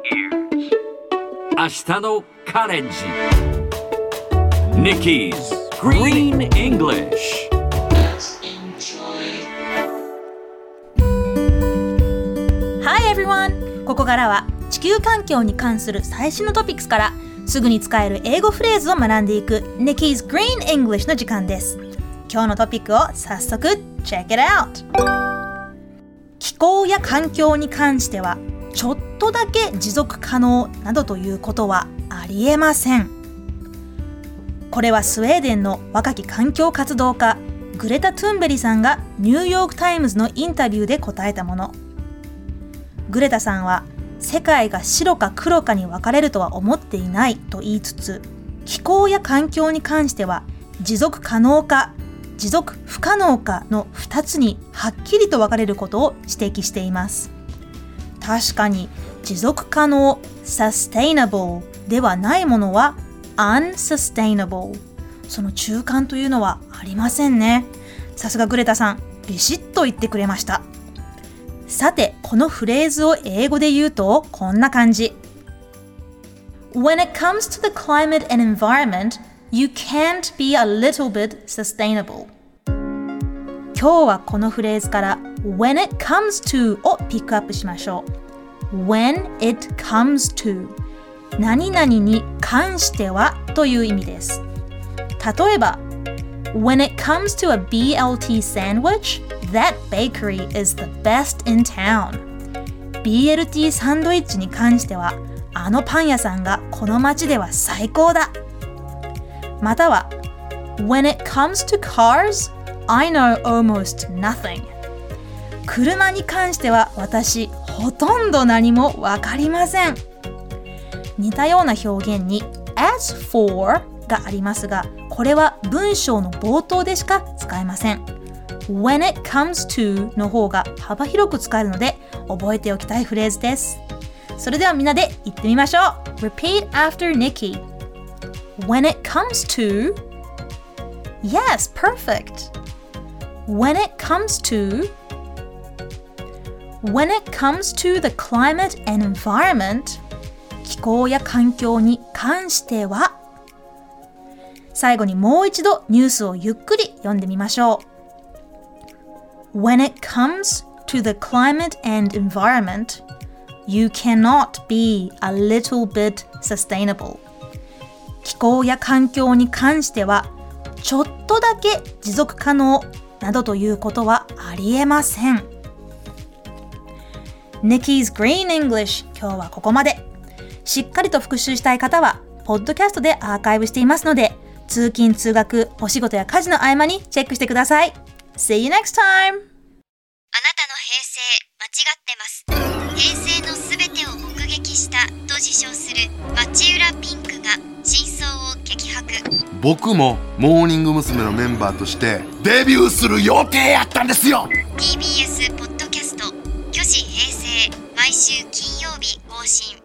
明日のカレンジ Nikki's Green English Hi everyone! ここからは地球環境に関する最新のトピックスからすぐに使える英語フレーズを学んでいく Nikki's Green English の時間です。今日のトピックを早速 check it out! 気候や環境に関してはちょっとだけ持続可能などということはありえません。これはスウェーデンの若き環境活動家グレタ・トゥンベリさんがニューヨーク・タイムズのインタビューで答えたもの。グレタさんは世界が白か黒かに分かれるとは思っていないと言いつつ気候や環境に関しては持続可能か持続不可能かの2つにはっきりと分かれることを指摘しています確かに持続可能 sustainable ではないものは unsustainable その中間というのはありませんねさすがグレタさんビシッと言ってくれましたさて、このフレーズを英語で言うとこんな感じ。When it comes to the climate and environment, you can't be a little bit sustainable. 今日はこのフレーズから When it comes to をピックアップしましょう。When it comes to 何々に関してはという意味です。例えば When it comes to a BLT sandwich, that bakery is the best in town. BLT サンドイッチに関しては、あのパン屋さんがこの街では最高だ。または、When it comes to cars, I know almost nothing. 車に関しては私、ほとんど何もわかりません。似たような表現に as for がありますが、これは文章の冒頭でしか使えません。When it comes to の方が幅広く使えるので覚えておきたいフレーズです。それではみんなで言ってみましょう。Repeat after Nikki. When it comes to Yes, perfect. When it comes to When it comes to the climate and environment 気候や環境に関しては最後にもう一度ニュースをゆっくり読んでみましょう。When it comes to the climate and environment, you cannot be a little bit sustainable. 気候や環境に関しては、ちょっとだけ持続可能などということはありえません。Nikki's Green English 今日はここまで。しっかりと復習したい方は、ポッドキャストでアーカイブしていますので、通勤・通学、お仕事や家事の合間にチェックしてください。See you next time! あなたの平成間違ってます平成のすべてを目撃したと自称する町浦ピンク僕もモーニング娘。のメンバーとしてデビューする予定やったんですよ TBS ポッドキャスト「巨子平成」毎週金曜日更新